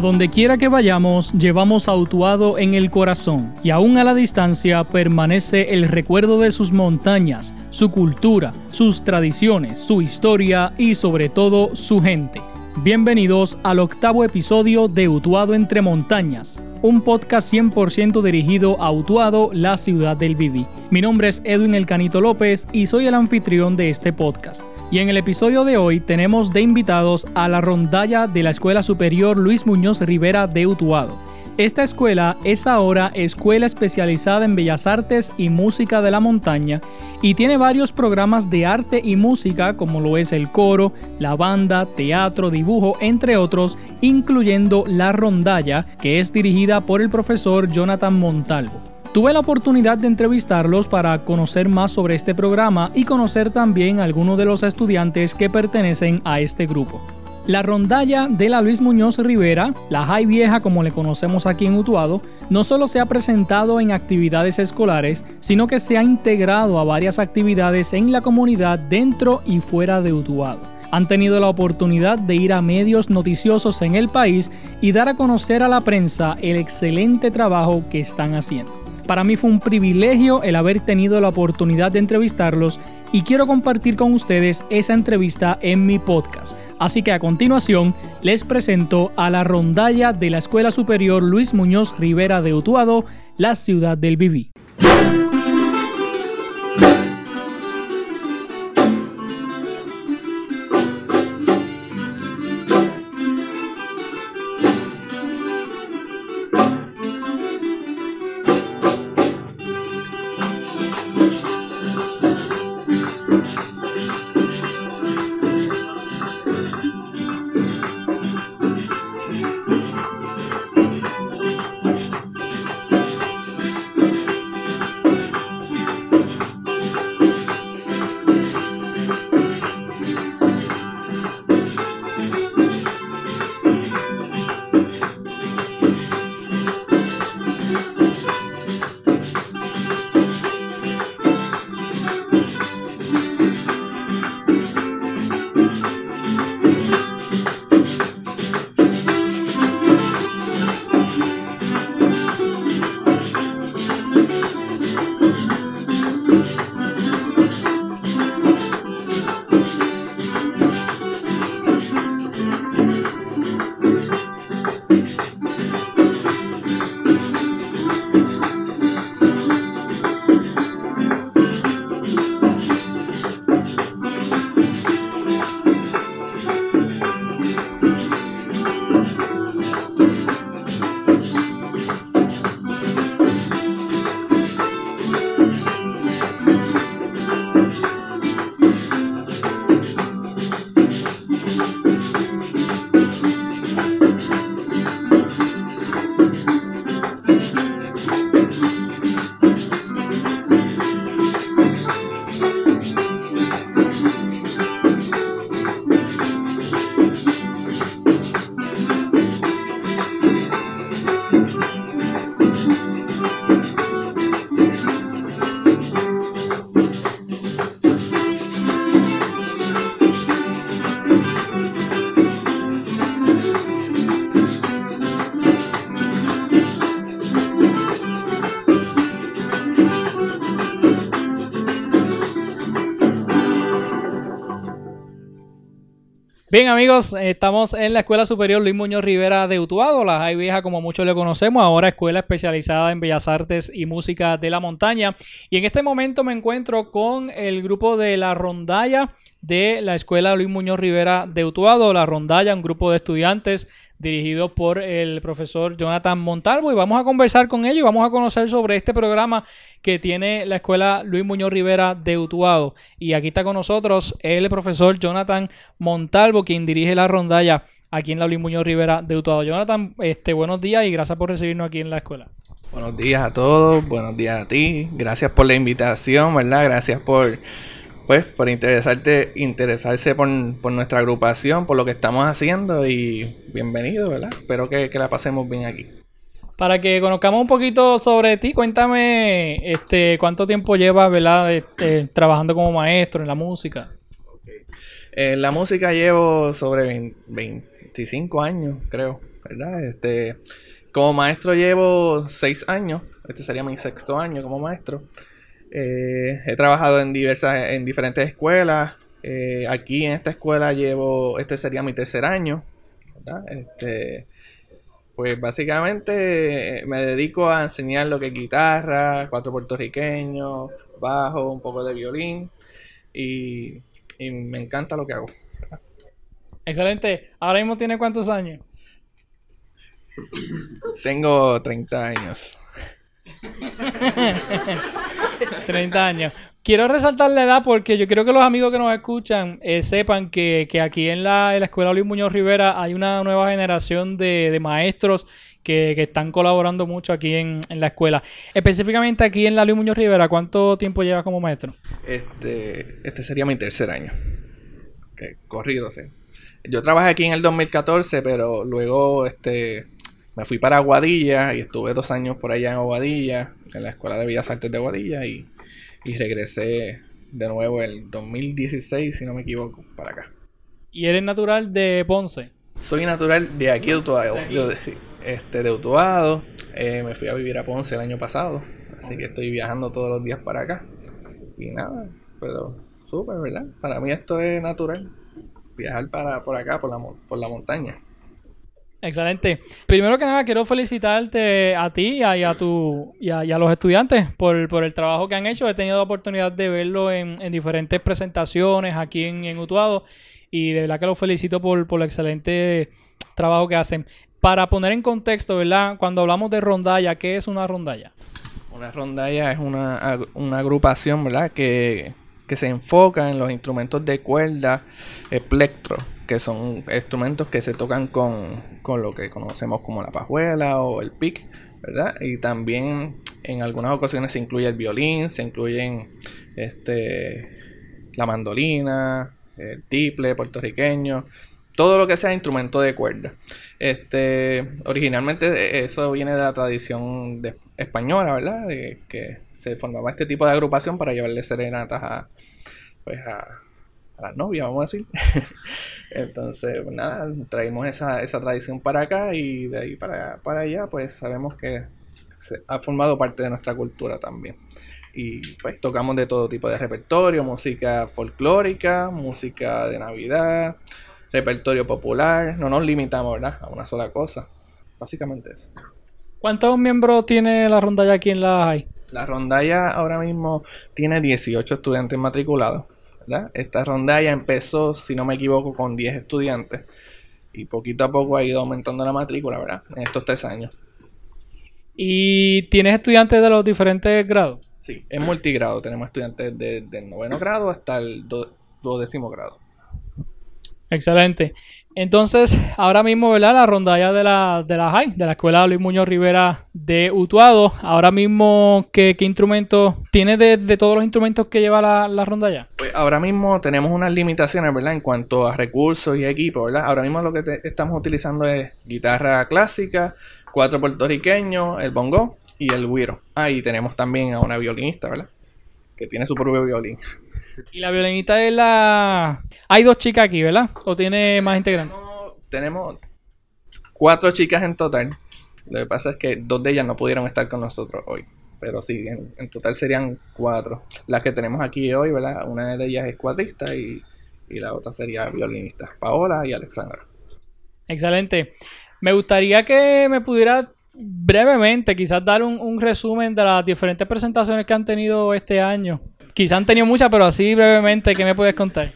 A donde quiera que vayamos, llevamos a Utuado en el corazón, y aún a la distancia permanece el recuerdo de sus montañas, su cultura, sus tradiciones, su historia y sobre todo su gente. Bienvenidos al octavo episodio de Utuado entre montañas, un podcast 100% dirigido a Utuado, la ciudad del Viví. Mi nombre es Edwin El Canito López y soy el anfitrión de este podcast. Y en el episodio de hoy tenemos de invitados a la rondalla de la Escuela Superior Luis Muñoz Rivera de Utuado. Esta escuela es ahora escuela especializada en bellas artes y música de la montaña y tiene varios programas de arte y música como lo es el coro, la banda, teatro, dibujo, entre otros, incluyendo la rondalla que es dirigida por el profesor Jonathan Montalvo. Tuve la oportunidad de entrevistarlos para conocer más sobre este programa y conocer también a algunos de los estudiantes que pertenecen a este grupo. La rondalla de la Luis Muñoz Rivera, la High Vieja como le conocemos aquí en Utuado, no solo se ha presentado en actividades escolares, sino que se ha integrado a varias actividades en la comunidad dentro y fuera de Utuado. Han tenido la oportunidad de ir a medios noticiosos en el país y dar a conocer a la prensa el excelente trabajo que están haciendo. Para mí fue un privilegio el haber tenido la oportunidad de entrevistarlos y quiero compartir con ustedes esa entrevista en mi podcast. Así que a continuación les presento a la rondalla de la Escuela Superior Luis Muñoz Rivera de Utuado, la ciudad del Viví. Bien amigos, estamos en la Escuela Superior Luis Muñoz Rivera de Utuado, la High Vieja como muchos le conocemos, ahora escuela especializada en Bellas Artes y Música de la Montaña. Y en este momento me encuentro con el grupo de la Rondalla de la Escuela Luis Muñoz Rivera de Utuado, la Rondalla, un grupo de estudiantes dirigido por el profesor Jonathan Montalvo y vamos a conversar con ellos y vamos a conocer sobre este programa que tiene la escuela Luis Muñoz Rivera de Utuado. Y aquí está con nosotros el profesor Jonathan Montalvo, quien dirige la rondalla aquí en la Luis Muñoz Rivera de Utuado. Jonathan, este, buenos días y gracias por recibirnos aquí en la escuela. Buenos días a todos, buenos días a ti, gracias por la invitación, ¿verdad? Gracias por pues por interesarte, interesarse por, nuestra agrupación, por lo que estamos haciendo y bienvenido, ¿verdad? Espero que, la pasemos bien aquí. Para que conozcamos un poquito sobre ti, cuéntame este cuánto tiempo llevas, ¿verdad? Este, trabajando como maestro en la música. En la música llevo sobre 25 años, creo. ¿verdad? Este, como maestro llevo seis años, este sería mi sexto año como maestro. Eh, he trabajado en diversas, en diferentes escuelas. Eh, aquí en esta escuela llevo, este sería mi tercer año. Este, pues básicamente me dedico a enseñar lo que es guitarra, cuatro puertorriqueños, bajo, un poco de violín y, y me encanta lo que hago. Excelente. ¿Ahora mismo tiene cuántos años? Tengo 30 años. 30 años. Quiero resaltar la edad porque yo quiero que los amigos que nos escuchan eh, sepan que, aquí en la, Escuela Luis Muñoz Rivera hay una nueva generación de, maestros que, están colaborando mucho aquí en, la escuela. Específicamente aquí en la Luis Muñoz Rivera, ¿cuánto tiempo llevas como maestro? Este, este sería mi tercer año. corrido, sí. Yo trabajé aquí en el 2014, pero luego este, me fui para Aguadilla y estuve dos años por allá en Aguadilla, en la Escuela de Bellas Artes de Aguadilla y, regresé de nuevo el 2016, si no me equivoco, para acá. ¿Y eres natural de Ponce? Soy natural de aquí de Utuado. este, de Utuado. Eh, me fui a vivir a Ponce el año pasado. Así que estoy viajando todos los días para acá. Y nada, pero súper, ¿verdad? Para mí esto es natural. Viajar para, por acá, por la, por la montaña. Excelente. Primero que nada, quiero felicitarte a ti y a, tu, y a, los estudiantes por, el trabajo que han hecho. He tenido la oportunidad de verlo en, diferentes presentaciones aquí en, Utuado y de verdad que los felicito por, el excelente trabajo que hacen. Para poner en contexto, ¿verdad? Cuando hablamos de rondalla, ¿qué es una rondalla? Una rondalla es una, agrupación, ¿verdad? Que, que se enfoca en los instrumentos de cuerda, espectro que son instrumentos que se tocan con, lo que conocemos como la pajuela o el pic, ¿verdad? Y también en algunas ocasiones se incluye el violín, se incluyen este, la mandolina, el tiple puertorriqueño, todo lo que sea instrumento de cuerda. Este, originalmente eso viene de la tradición española, ¿verdad? Que se formaba este tipo de agrupación para llevarle serenatas a, pues a, a las novias, vamos a decir. Entonces, pues nada, traímos esa, esa tradición para acá y de ahí para, para allá, pues sabemos que se ha formado parte de nuestra cultura también. Y pues tocamos de todo tipo de repertorio, música folclórica, música de Navidad, repertorio popular. No nos limitamos, ¿verdad? A una sola cosa. Básicamente eso. ¿Cuántos miembros tiene la rondalla aquí en la hay? La rondalla ahora mismo tiene 18 estudiantes matriculados. Esta rondalla empezó, si no me equivoco, con 10 estudiantes y poquito a poco ha ido aumentando la matrícula, ¿verdad? En estos tres años. ¿Y tienes estudiantes de los diferentes grados? Sí, es multigrado. Tenemos estudiantes de, del noveno grado hasta el duodécimo grado. Excelente. Entonces, ahora mismo, ¿verdad? La rondalla de la, de la de la Escuela Luis Muñoz Rivera de Utuado. Ahora mismo, ¿qué, qué instrumento tiene de, todos los instrumentos que lleva la, la rondalla? Pues ahora mismo tenemos unas limitaciones, ¿verdad? En cuanto a recursos y equipo, ¿verdad? Ahora mismo lo que estamos utilizando es guitarra clásica, cuatro puertorriqueños, el bongo y el güiro. Ah, y tenemos también a una violinista, ¿verdad? Que tiene su propio violín. Y la violinista es la... Hay dos chicas aquí, ¿verdad? ¿O tiene más integrantes? tenemos cuatro chicas en total. Lo que pasa es que dos de ellas no pudieron estar con nosotros hoy. Pero sí, en, total serían cuatro. Las que tenemos aquí hoy, ¿verdad? Una de ellas es cuadrista y, la otra sería violinista. Paola y Alexandra. Excelente. Me gustaría que me pudiera brevemente quizás dar un, un resumen de las diferentes presentaciones que han tenido este año Quizá han tenido muchas, pero así brevemente, ¿qué me puedes contar?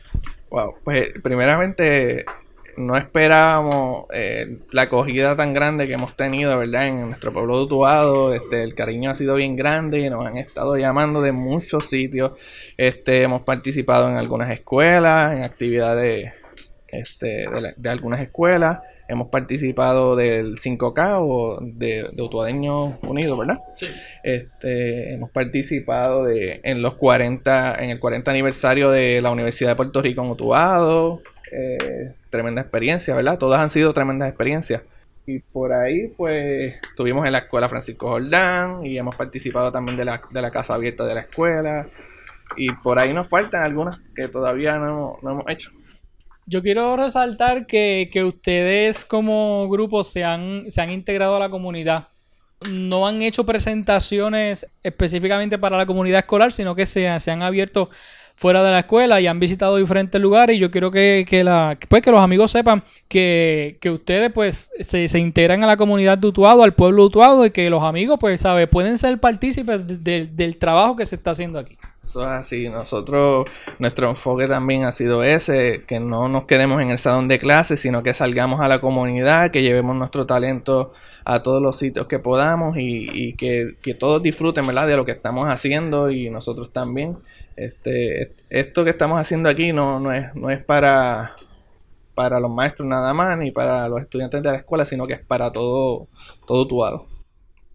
Wow, pues primeramente no esperábamos eh, la acogida tan grande que hemos tenido, ¿verdad? En nuestro pueblo de este, el cariño ha sido bien grande y nos han estado llamando de muchos sitios. Este, hemos participado en algunas escuelas, en actividades este, de algunas escuelas hemos participado del 5K o de, de Utuadeños Unidos, ¿verdad? Sí. Este, hemos participado de, en los 40, en el 40 aniversario de la Universidad de Puerto Rico en Utuado. Eh, tremenda experiencia, ¿verdad? Todas han sido tremendas experiencias. Y por ahí, pues, estuvimos en la escuela Francisco Jordán y hemos participado también de la, de la casa abierta de la escuela. Y por ahí nos faltan algunas que todavía no, no hemos hecho. Yo quiero resaltar que, que ustedes como grupo se han, se han integrado a la comunidad. No han hecho presentaciones específicamente para la comunidad escolar, sino que se, se han abierto fuera de la escuela y han visitado diferentes lugares y yo quiero que, que, la, pues, que los amigos sepan que, que ustedes pues se, se, integran a la comunidad de Utuado, al pueblo de Utuado y que los amigos pues sabe pueden ser partícipes de, de, del trabajo que se está haciendo aquí. Eso es así. Nosotros, nuestro enfoque también ha sido ese, que no nos quedemos en el salón de clases, sino que salgamos a la comunidad, que llevemos nuestro talento a todos los sitios que podamos y, y que, que, todos disfruten ¿verdad? de lo que estamos haciendo y nosotros también. Este, esto que estamos haciendo aquí no, no, es, no es para, para los maestros nada más, ni para los estudiantes de la escuela, sino que es para todo, todo Tuado.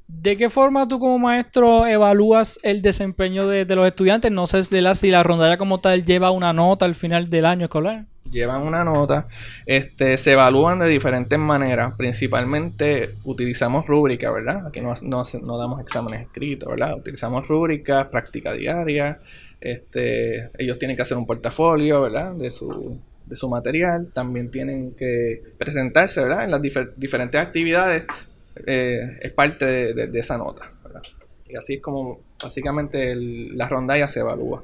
¿De qué forma tú como maestro evalúas el desempeño de, los estudiantes? No sé si la, si la rondalla como tal lleva una nota al final del año escolar. Llevan una nota, este, se evalúan de diferentes maneras, principalmente utilizamos rúbrica, ¿verdad? Aquí no, no, no damos exámenes escritos, ¿verdad? Utilizamos rúbricas, práctica diaria, este, ellos tienen que hacer un portafolio, ¿verdad? De su, de su material. También tienen que presentarse, ¿verdad? En las difer diferentes actividades. Eh, es parte de, de, de esa nota, ¿verdad? Y así es como básicamente el, la rondalla se evalúa.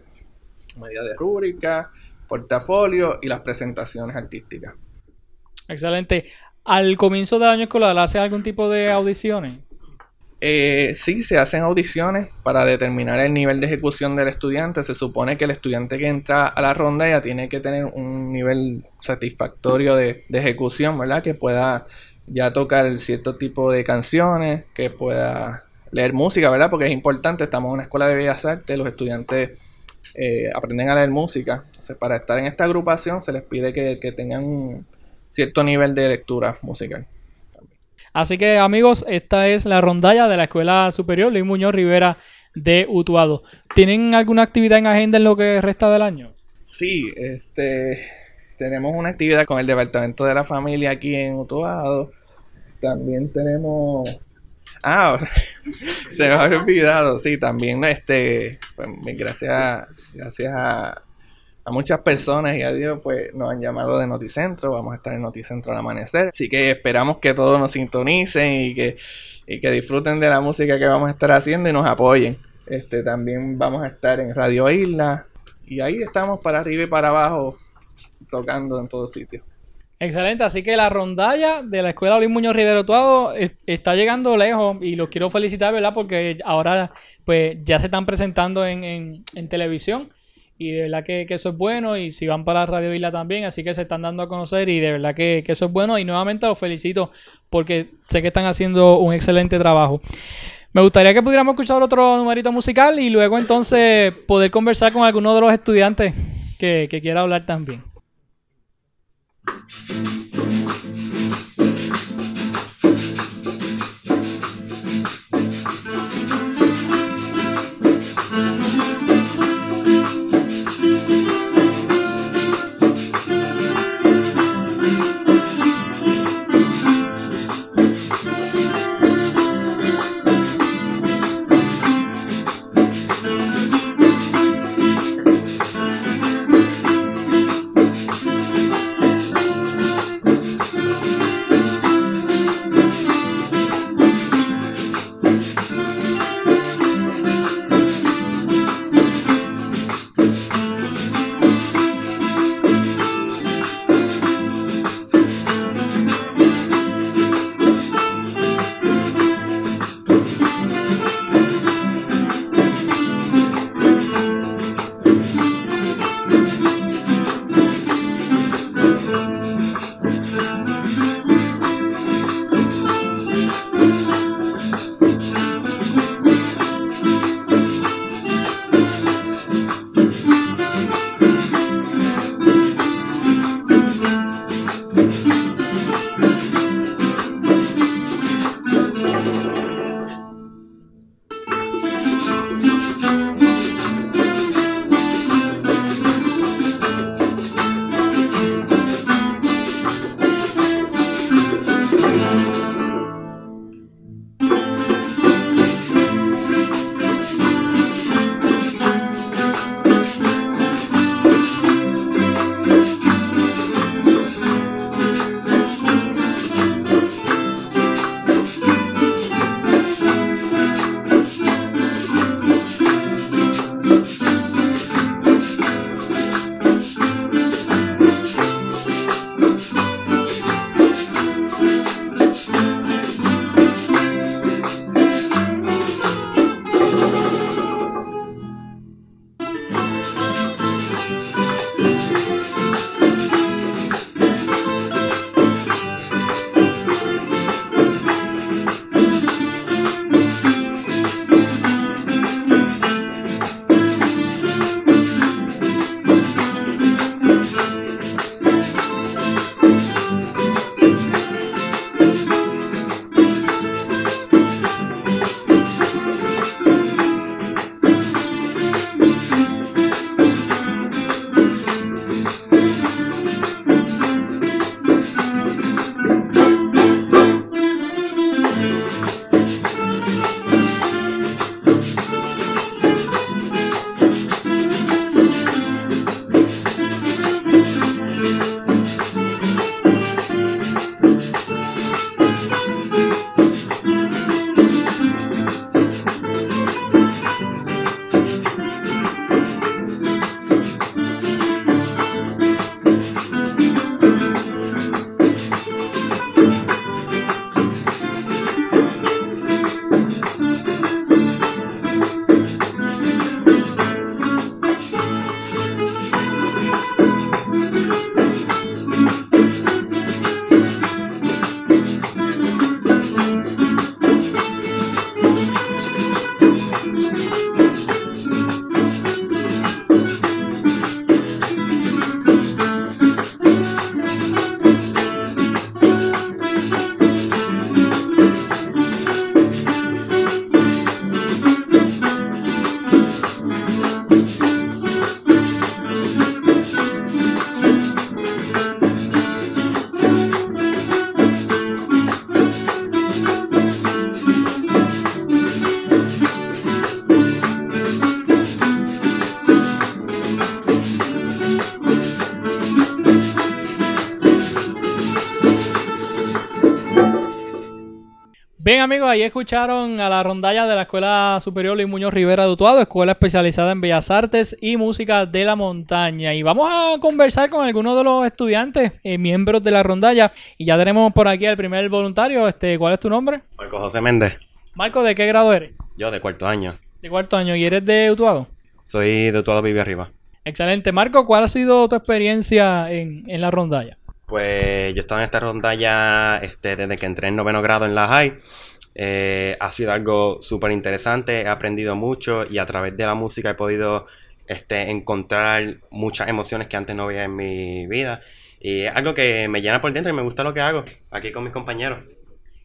Medida de rúbrica, portafolio y las presentaciones artísticas. Excelente. Al comienzo del año escolar, ¿hace algún tipo de audiciones? Eh, sí, se hacen audiciones para determinar el nivel de ejecución del estudiante. Se supone que el estudiante que entra a la ronda ya tiene que tener un nivel satisfactorio de, de ejecución, ¿verdad? Que pueda ya tocar cierto tipo de canciones, que pueda leer música, ¿verdad? Porque es importante, estamos en una escuela de bellas artes, los estudiantes eh, aprenden a leer música. Entonces, para estar en esta agrupación se les pide que, que tengan un cierto nivel de lectura musical. Así que amigos, esta es la rondalla de la Escuela Superior Luis Muñoz Rivera de Utuado. ¿Tienen alguna actividad en agenda en lo que resta del año? Sí, este tenemos una actividad con el Departamento de la Familia aquí en Utuado. También tenemos Ah, se me había olvidado, sí, también este pues, gracias gracias a a muchas personas y a Dios pues nos han llamado de Noticentro, vamos a estar en Noticentro al amanecer, así que esperamos que todos nos sintonicen y que, y que disfruten de la música que vamos a estar haciendo y nos apoyen. Este también vamos a estar en Radio Isla. Y ahí estamos para arriba y para abajo tocando en todos sitios. Excelente, así que la rondalla de la Escuela Luis Muñoz Rivero Tuado está llegando lejos y los quiero felicitar, ¿verdad? Porque ahora pues ya se están presentando en, en, televisión y de verdad que, que, eso es bueno y si van para Radio Isla también, así que se están dando a conocer y de verdad que, que, eso es bueno y nuevamente los felicito porque sé que están haciendo un excelente trabajo. Me gustaría que pudiéramos escuchar otro numerito musical y luego entonces poder conversar con alguno de los estudiantes que, que quiera hablar también. Thank you. Amigos, ahí escucharon a la rondalla de la Escuela Superior Luis Muñoz Rivera de Utuado, escuela especializada en Bellas Artes y Música de la Montaña. Y vamos a conversar con algunos de los estudiantes, eh, miembros de la rondalla. Y ya tenemos por aquí al primer voluntario. Este, ¿Cuál es tu nombre? Marco José Méndez. Marco, ¿de qué grado eres? Yo, de cuarto año. De cuarto año. ¿Y eres de Utuado? Soy de Utuado Vive Arriba. Excelente. Marco, ¿cuál ha sido tu experiencia en, en la rondalla? Pues yo estaba en esta rondalla este, desde que entré en noveno grado en la high. Eh, ha sido algo súper interesante, he aprendido mucho y a través de la música he podido este, encontrar muchas emociones que antes no veía en mi vida. Y es algo que me llena por dentro y me gusta lo que hago aquí con mis compañeros.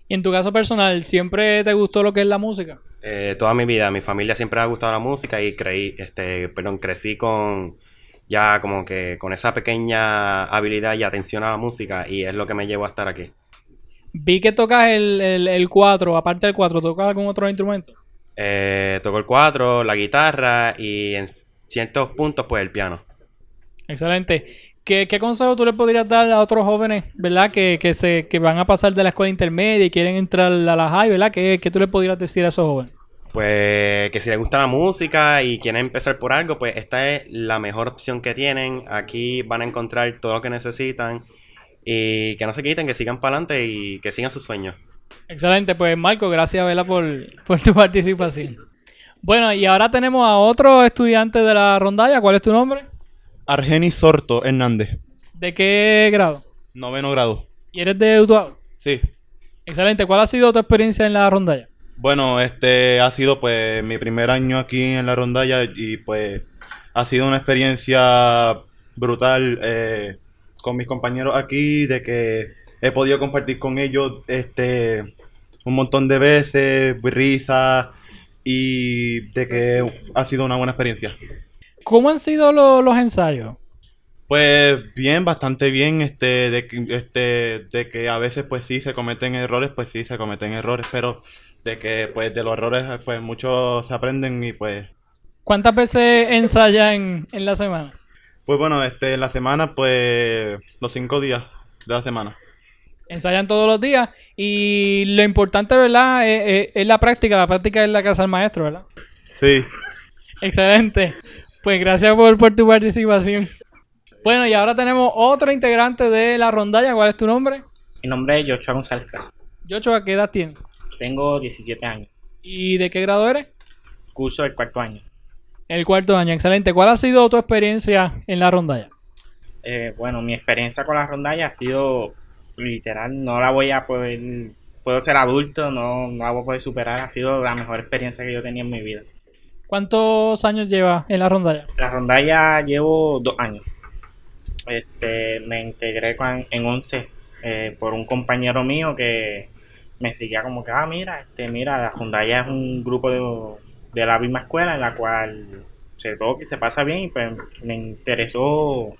Y en tu caso personal, ¿siempre te gustó lo que es la música? Eh, toda mi vida, mi familia siempre ha gustado la música y creí, este, perdón, crecí con ya como que con esa pequeña habilidad y atención a la música y es lo que me llevó a estar aquí. Vi que tocas el, el, 4, aparte del 4, ¿tocas algún otro instrumento? Eh, toco el 4, la guitarra y en ciertos puntos pues el piano. Excelente. ¿Qué, qué consejo tú le podrías dar a otros jóvenes, verdad, que, que, se, que van a pasar de la escuela intermedia y quieren entrar a la high, verdad? ¿Qué, ¿Qué tú le podrías decir a esos jóvenes? Pues que si les gusta la música y quieren empezar por algo, pues esta es la mejor opción que tienen. Aquí van a encontrar todo lo que necesitan y que no se quiten, que sigan para adelante y que sigan sus sueños. Excelente, pues Marco, gracias Vela por, por tu participación. Bueno, y ahora tenemos a otro estudiante de la rondalla. ¿Cuál es tu nombre? Argenis Sorto Hernández. ¿De qué grado? Noveno grado. ¿Y eres de Utuado? Sí. Excelente. ¿Cuál ha sido tu experiencia en la rondalla? Bueno, este ha sido pues mi primer año aquí en la rondalla y pues ha sido una experiencia brutal. Eh, con mis compañeros aquí, de que he podido compartir con ellos este un montón de veces, risa y de que ha sido una buena experiencia. ¿Cómo han sido los ensayos? Pues bien, bastante bien, este, de, este, de que a veces pues sí se cometen errores, pues sí se cometen errores, pero de que pues de los errores pues muchos se aprenden y pues... ¿Cuántas veces ensayan en la semana? Pues bueno, este, la semana, pues los cinco días de la semana. Ensayan todos los días y lo importante, ¿verdad? Es, la práctica. La práctica es la casa del maestro, ¿verdad? Sí. Excelente. Pues gracias por, por tu participación. Bueno, y ahora tenemos otro integrante de la rondalla. ¿Cuál es tu nombre? Mi nombre es Joshua González Casa. Joshua, ¿qué edad tienes? Tengo 17 años. ¿Y de qué grado eres? Curso del cuarto año. El cuarto año, excelente. ¿Cuál ha sido tu experiencia en la rondalla? Eh, bueno, mi experiencia con la rondalla ha sido literal, no la voy a poder, puedo ser adulto, no, no la voy a poder superar, ha sido la mejor experiencia que yo tenía en mi vida. ¿Cuántos años lleva en la rondalla? La rondalla llevo dos años. Este, me integré en 11 eh, por un compañero mío que me seguía como que, ah, mira, este, mira, la rondalla es un grupo de de la misma escuela en la cual se toca y se pasa bien y pues me interesó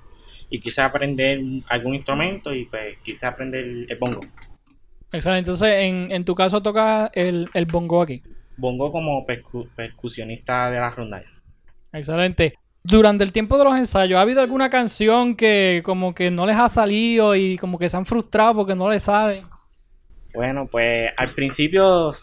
y quise aprender algún instrumento y pues quise aprender el bongo. Excelente, entonces en, en tu caso toca el, el bongo aquí. Bongo como percusionista de la rondalla. Excelente. Durante el tiempo de los ensayos, ¿ha habido alguna canción que como que no les ha salido y como que se han frustrado porque no les sabe? Bueno, pues al principio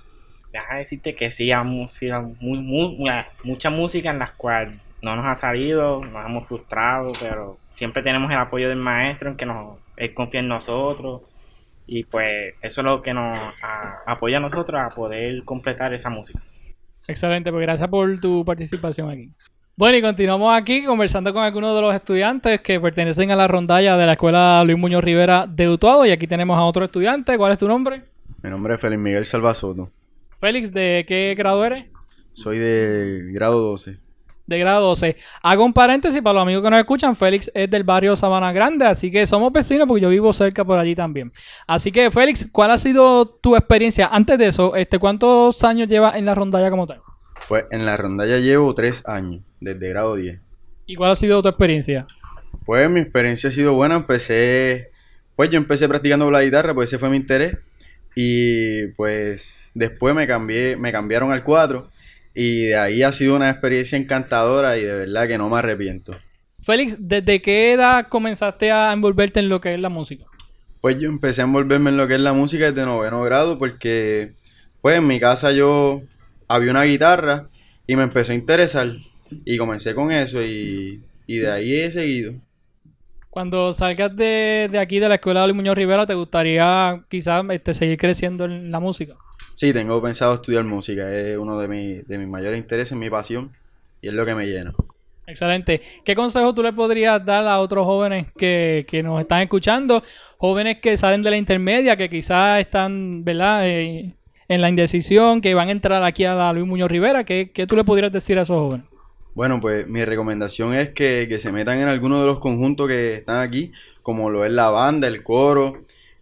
deja decirte que sí, hay mucha música en la cual no nos ha salido, nos hemos frustrado, pero siempre tenemos el apoyo del maestro en que nos, él confía en nosotros y pues eso es lo que nos apoya a nosotros a poder completar esa música. Excelente, pues gracias por tu participación aquí. Bueno, y continuamos aquí conversando con algunos de los estudiantes que pertenecen a la rondalla de la Escuela Luis Muñoz Rivera de Utuado. Y aquí tenemos a otro estudiante. ¿Cuál es tu nombre? Mi nombre es Félix Miguel Salvasoto. Félix, ¿de qué grado eres? Soy de grado 12. De grado 12. Hago un paréntesis para los amigos que nos escuchan. Félix es del barrio Sabana Grande, así que somos vecinos porque yo vivo cerca por allí también. Así que, Félix, ¿cuál ha sido tu experiencia? Antes de eso, este, ¿cuántos años llevas en la rondalla como tal? Pues en la rondalla llevo tres años, desde grado 10. ¿Y cuál ha sido tu experiencia? Pues mi experiencia ha sido buena. Empecé, pues yo empecé practicando la guitarra, pues ese fue mi interés. Y pues Después me cambié, me cambiaron al 4 y de ahí ha sido una experiencia encantadora y de verdad que no me arrepiento. Félix, ¿desde qué edad comenzaste a envolverte en lo que es la música? Pues yo empecé a envolverme en lo que es la música desde noveno grado porque pues en mi casa yo había una guitarra y me empezó a interesar y comencé con eso y, y de ahí he seguido. Cuando salgas de, de aquí de la escuela de Luis Muñoz Rivera, ¿te gustaría quizás este, seguir creciendo en la música? Sí, tengo pensado estudiar música, es uno de, mi- de mis mayores intereses, mi pasión y es lo que me llena. Excelente. ¿Qué consejo tú le podrías dar a otros jóvenes que, que nos están escuchando? Jóvenes que salen de la intermedia, que quizás están, ¿verdad? Eh, en la indecisión, que van a entrar aquí a la Luis Muñoz Rivera. ¿Qué, qué tú le podrías decir a esos jóvenes? Bueno, pues mi recomendación es que, que se metan en alguno de los conjuntos que están aquí, como lo es la banda, el coro,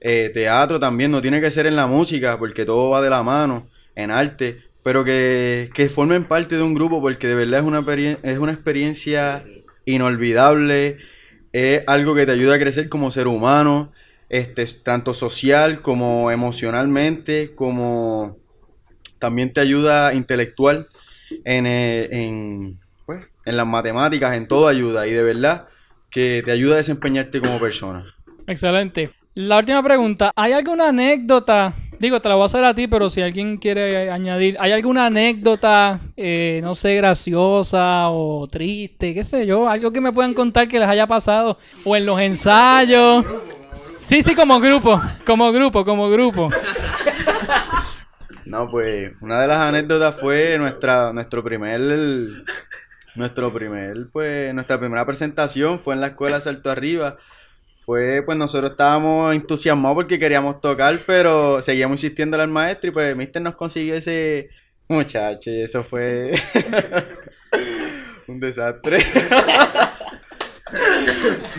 eh, teatro también, no tiene que ser en la música, porque todo va de la mano, en arte, pero que, que formen parte de un grupo, porque de verdad es una, es una experiencia inolvidable, es algo que te ayuda a crecer como ser humano, este, tanto social como emocionalmente, como también te ayuda intelectual en, eh, en, pues, en las matemáticas, en todo ayuda y de verdad que te ayuda a desempeñarte como persona. Excelente. La última pregunta. ¿Hay alguna anécdota? Digo, te la voy a hacer a ti, pero si alguien quiere añadir, ¿hay alguna anécdota, eh, no sé, graciosa o triste, qué sé yo? Algo que me puedan contar que les haya pasado o en los ensayos. Sí, sí, como grupo, como grupo, como grupo. No, pues una de las anécdotas fue nuestra nuestro primer nuestro primer pues nuestra primera presentación fue en la escuela Salto Arriba. Fue pues nosotros estábamos entusiasmados porque queríamos tocar, pero seguíamos insistiendo al maestro y pues Mister nos consiguió ese muchacho y eso fue un desastre.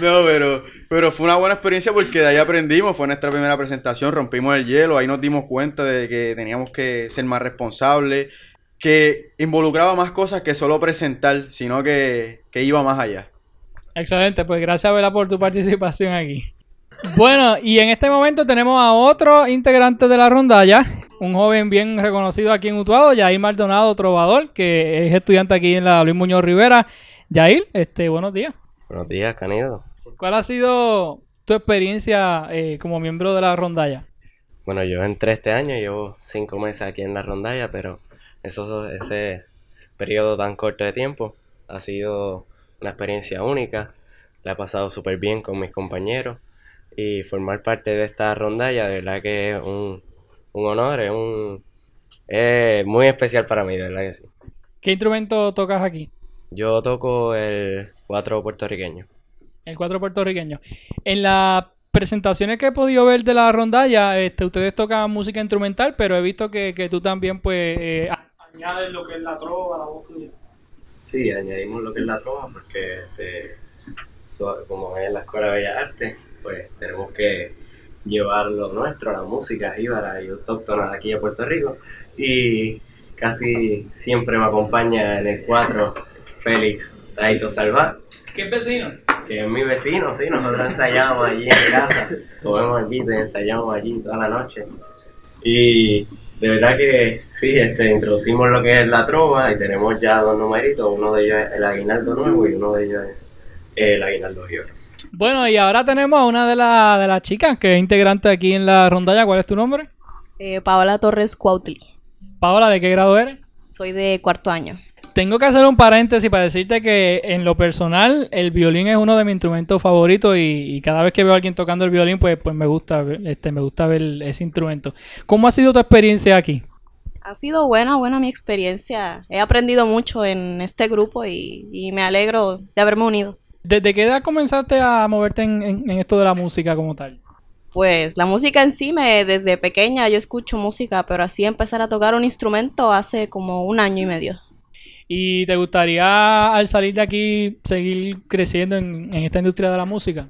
No, pero, pero fue una buena experiencia porque de ahí aprendimos, fue nuestra primera presentación, rompimos el hielo, ahí nos dimos cuenta de que teníamos que ser más responsables, que involucraba más cosas que solo presentar, sino que, que iba más allá. Excelente, pues gracias Vela por tu participación aquí. Bueno, y en este momento tenemos a otro integrante de la rondalla, un joven bien reconocido aquí en Utuado, Yair Maldonado Trovador, que es estudiante aquí en la Luis Muñoz Rivera. Yair, este, buenos días. Buenos días, Canido. ¿Cuál ha sido tu experiencia eh, como miembro de la rondalla? Bueno, yo entré este año, llevo cinco meses aquí en la rondalla, pero eso, ese periodo tan corto de tiempo ha sido una experiencia única. La he pasado súper bien con mis compañeros y formar parte de esta rondalla, de verdad que es un, un honor, es un es muy especial para mí, de verdad que sí. ¿Qué instrumento tocas aquí? Yo toco el cuatro puertorriqueño. El cuatro puertorriqueño. En las presentaciones que he podido ver de la rondalla, este, ustedes tocan música instrumental, pero he visto que, que tú también, pues, eh, añades lo que es la trova, la voz fluida. Sí, añadimos lo que es la trova porque este, como es la Escuela de Bellas Artes, pues tenemos que llevar lo nuestro, la música jíbara y autóctona aquí de Puerto Rico. Y casi siempre me acompaña en el 4 Félix Taito Salvat, ¿Qué vecino? que es mi vecino, sí, nosotros ensayamos allí en casa, comemos allí, ensayamos allí toda la noche. Y de verdad que sí, este, introducimos lo que es la trova y tenemos ya dos numeritos, uno de ellos es el aguinaldo nuevo y uno de ellos es el aguinaldo viejo. Bueno, y ahora tenemos a una de, la- de las chicas que es integrante aquí en la rondalla. ¿Cuál es tu nombre? Eh, Paola Torres Cuautli. Paola, ¿de qué grado eres? Soy de cuarto año. Tengo que hacer un paréntesis para decirte que en lo personal el violín es uno de mis instrumentos favoritos y, y cada vez que veo a alguien tocando el violín pues, pues me gusta ver- este me gusta ver ese instrumento. ¿Cómo ha sido tu experiencia aquí? Ha sido buena, buena mi experiencia. He aprendido mucho en este grupo y, y me alegro de haberme unido. ¿Desde qué edad comenzaste a moverte en, en- en esto de la música como tal? Pues la música en sí, me, desde pequeña yo escucho música, pero así empezar a tocar un instrumento hace como un año y medio. ¿Y te gustaría al salir de aquí seguir creciendo en, en esta industria de la música?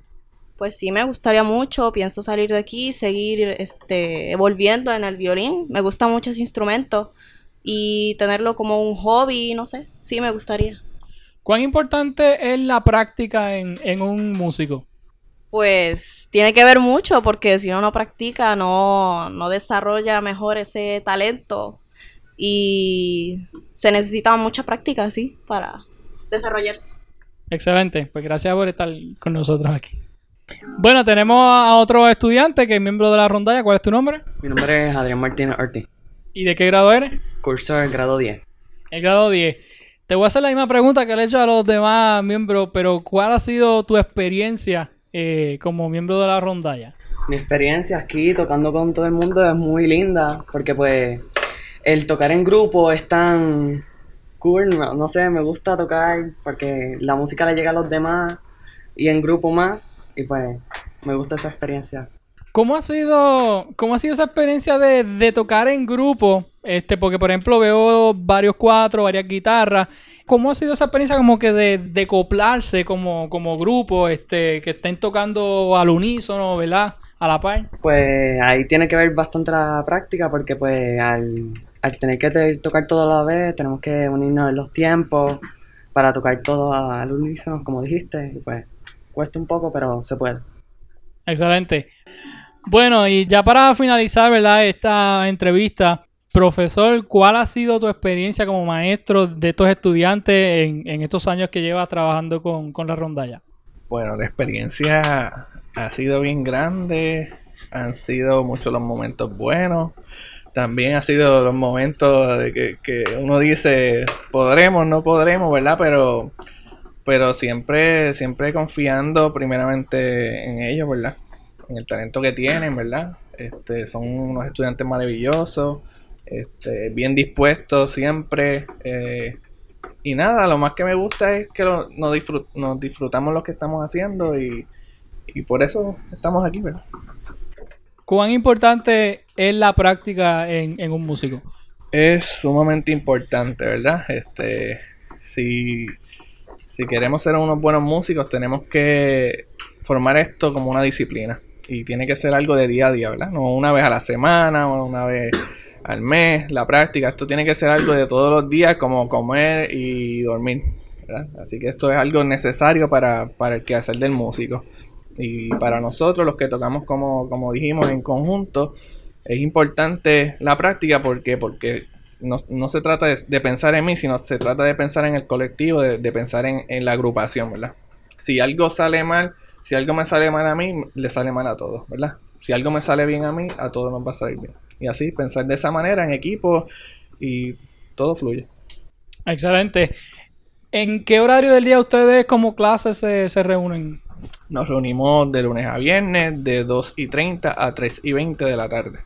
Pues sí, me gustaría mucho, pienso salir de aquí, seguir este, evolviendo en el violín. Me gusta mucho ese instrumento y tenerlo como un hobby, no sé, sí me gustaría. ¿Cuán importante es la práctica en, en un músico? Pues tiene que ver mucho porque si uno no practica no, no desarrolla mejor ese talento y se necesita mucha práctica, sí, para desarrollarse. Excelente, pues gracias por estar con nosotros aquí. Bueno, tenemos a otro estudiante que es miembro de la rondalla. ¿Cuál es tu nombre? Mi nombre es Adrián Martínez Ortiz. ¿Y de qué grado eres? Curso del grado 10. El grado 10. Te voy a hacer la misma pregunta que le he hecho a los demás miembros, pero ¿cuál ha sido tu experiencia eh, como miembro de la rondalla? Mi experiencia aquí tocando con todo el mundo es muy linda, porque pues el tocar en grupo es tan cool, no, no sé, me gusta tocar porque la música le llega a los demás y en grupo más, y pues me gusta esa experiencia. ¿Cómo ha sido, cómo ha sido esa experiencia de, de tocar en grupo? Este, porque por ejemplo veo varios cuatro, varias guitarras. ¿Cómo ha sido esa experiencia como que de, de acoplarse como, como grupo, este, que estén tocando al unísono, ¿verdad? A la par. Pues ahí tiene que ver bastante la práctica porque pues al, al tener que te- tocar todo a la vez tenemos que unirnos en los tiempos para tocar todo al unísono, como dijiste, y pues cuesta un poco, pero se puede. Excelente. Bueno, y ya para finalizar, ¿verdad? Esta entrevista, profesor, ¿cuál ha sido tu experiencia como maestro de estos estudiantes en, en estos años que llevas trabajando con, con la rondalla? Bueno, la experiencia ha sido bien grande, han sido muchos los momentos buenos, también ha sido los momentos de que, que uno dice, podremos, no podremos, ¿verdad? Pero, pero siempre, siempre confiando primeramente en ellos, ¿verdad? En el talento que tienen, ¿verdad? Este, son unos estudiantes maravillosos, este, bien dispuestos siempre. eh, y nada, lo más que me gusta es que nos, nos disfrutamos lo que estamos haciendo y, y por eso estamos aquí, ¿verdad? ¿Cuán importante es la práctica en, en un músico? Es sumamente importante, ¿verdad? Este, si, si queremos ser unos buenos músicos, tenemos que formar esto como una disciplina. Y tiene que ser algo de día a día, ¿verdad? No una vez a la semana o una vez al mes, la práctica. Esto tiene que ser algo de todos los días, como comer y dormir, ¿verdad? Así que esto es algo necesario para, para el quehacer del músico. Y para nosotros, los que tocamos, como, como dijimos, en conjunto, es importante la práctica porque, porque no, no se trata de, de pensar en mí, sino se trata de pensar en el colectivo, de, de pensar en, en la agrupación, ¿verdad? Si algo sale mal, si algo me sale mal a mí, le sale mal a todos, ¿verdad? Si algo me sale bien a mí, a todos nos va a salir bien. Y así, pensar de esa manera en equipo y todo fluye. Excelente. ¿En qué horario del día ustedes como clase se, se reúnen? Nos reunimos de lunes a viernes, de 2 y 30 a 3 y 20 de la tarde.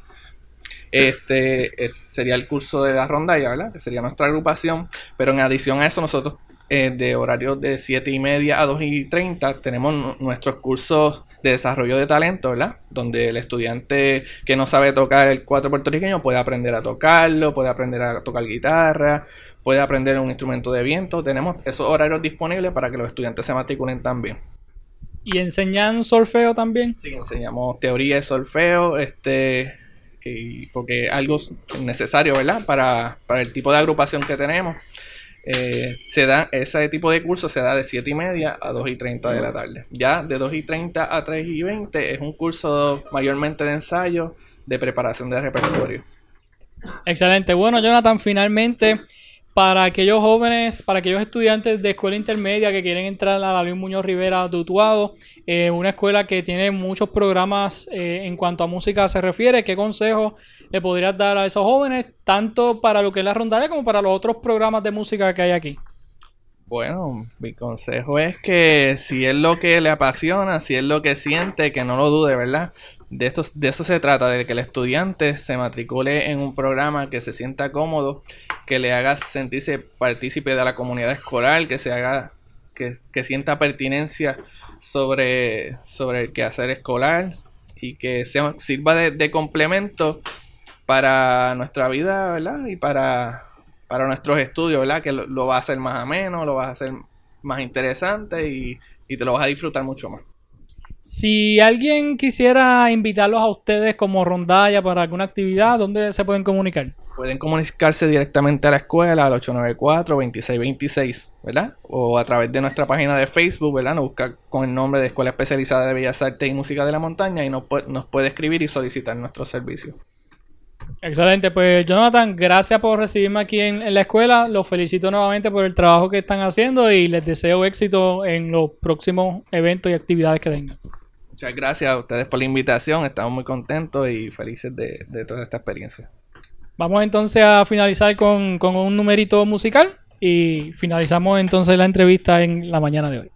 Este sería el curso de la rondalla, ¿verdad? Que sería nuestra agrupación. Pero en adición a eso, nosotros eh, de horarios de 7 y media a 2 y 30 tenemos nu- nuestros cursos de desarrollo de talento, ¿verdad? Donde el estudiante que no sabe tocar el cuatro puertorriqueño puede aprender a tocarlo, puede aprender a tocar guitarra, puede aprender un instrumento de viento. Tenemos esos horarios disponibles para que los estudiantes se matriculen también. ¿Y enseñan solfeo también? Sí, enseñamos teoría de solfeo, este, y porque algo necesario, ¿verdad? Para, para el tipo de agrupación que tenemos. Eh, se da, ese tipo de curso se da de 7 y media a 2 y 30 de la tarde. Ya de 2 y 30 a 3 y 20 es un curso mayormente de ensayo, de preparación de repertorio. Excelente. Bueno, Jonathan, finalmente, para aquellos jóvenes, para aquellos estudiantes de escuela intermedia que quieren entrar a la Luis Muñoz Rivera de Utuado, eh, una escuela que tiene muchos programas eh, en cuanto a música se refiere, ¿qué consejo le podrías dar a esos jóvenes, tanto para lo que es la rondalla como para los otros programas de música que hay aquí? Bueno, mi consejo es que si es lo que le apasiona, si es lo que siente, que no lo dude, ¿verdad? De, esto, de eso se trata, de que el estudiante se matricule en un programa que se sienta cómodo, que le haga sentirse partícipe de la comunidad escolar, que se haga, que, que sienta pertinencia sobre, sobre el quehacer escolar y que sea, sirva de, complemento para nuestra vida, ¿verdad? Y para, para nuestros estudios, ¿verdad? Que lo, lo va a hacer más ameno, lo vas a hacer más interesante y, y te lo vas a disfrutar mucho más. Si alguien quisiera invitarlos a ustedes como rondalla para alguna actividad, ¿dónde se pueden comunicar? Pueden comunicarse directamente a la escuela al 894-2626, ¿verdad? O a través de nuestra página de Facebook, ¿verdad? Nos busca con el nombre de Escuela Especializada de Bellas Artes y Música de la Montaña y nos puede, nos puede escribir y solicitar nuestro servicio. Excelente, pues Jonathan, gracias por recibirme aquí en, en la escuela. Los felicito nuevamente por el trabajo que están haciendo y les deseo éxito en los próximos eventos y actividades que tengan. Muchas gracias a ustedes por la invitación, estamos muy contentos y felices de, de toda esta experiencia. Vamos entonces a finalizar con, con un numerito musical y finalizamos entonces la entrevista en la mañana de hoy.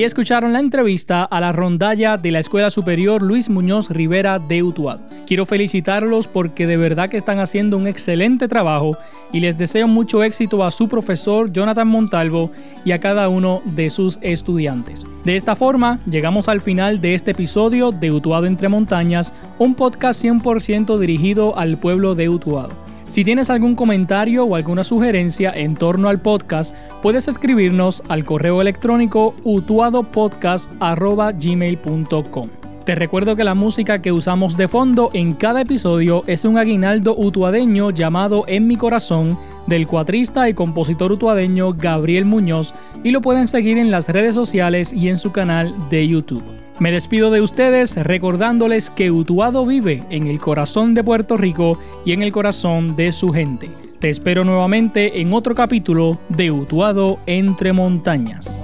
Ahí escucharon la entrevista a la rondalla de la Escuela Superior Luis Muñoz Rivera de Utuado. Quiero felicitarlos porque de verdad que están haciendo un excelente trabajo y les deseo mucho éxito a su profesor Jonathan Montalvo y a cada uno de sus estudiantes. De esta forma, llegamos al final de este episodio de Utuado entre Montañas, un podcast 100% dirigido al pueblo de Utuado. Si tienes algún comentario o alguna sugerencia en torno al podcast, puedes escribirnos al correo electrónico utuadopodcast.gmail.com. Te recuerdo que la música que usamos de fondo en cada episodio es un aguinaldo utuadeño llamado En mi corazón del cuatrista y compositor utuadeño Gabriel Muñoz y lo pueden seguir en las redes sociales y en su canal de YouTube. Me despido de ustedes recordándoles que Utuado vive en el corazón de Puerto Rico y en el corazón de su gente. Te espero nuevamente en otro capítulo de Utuado entre montañas.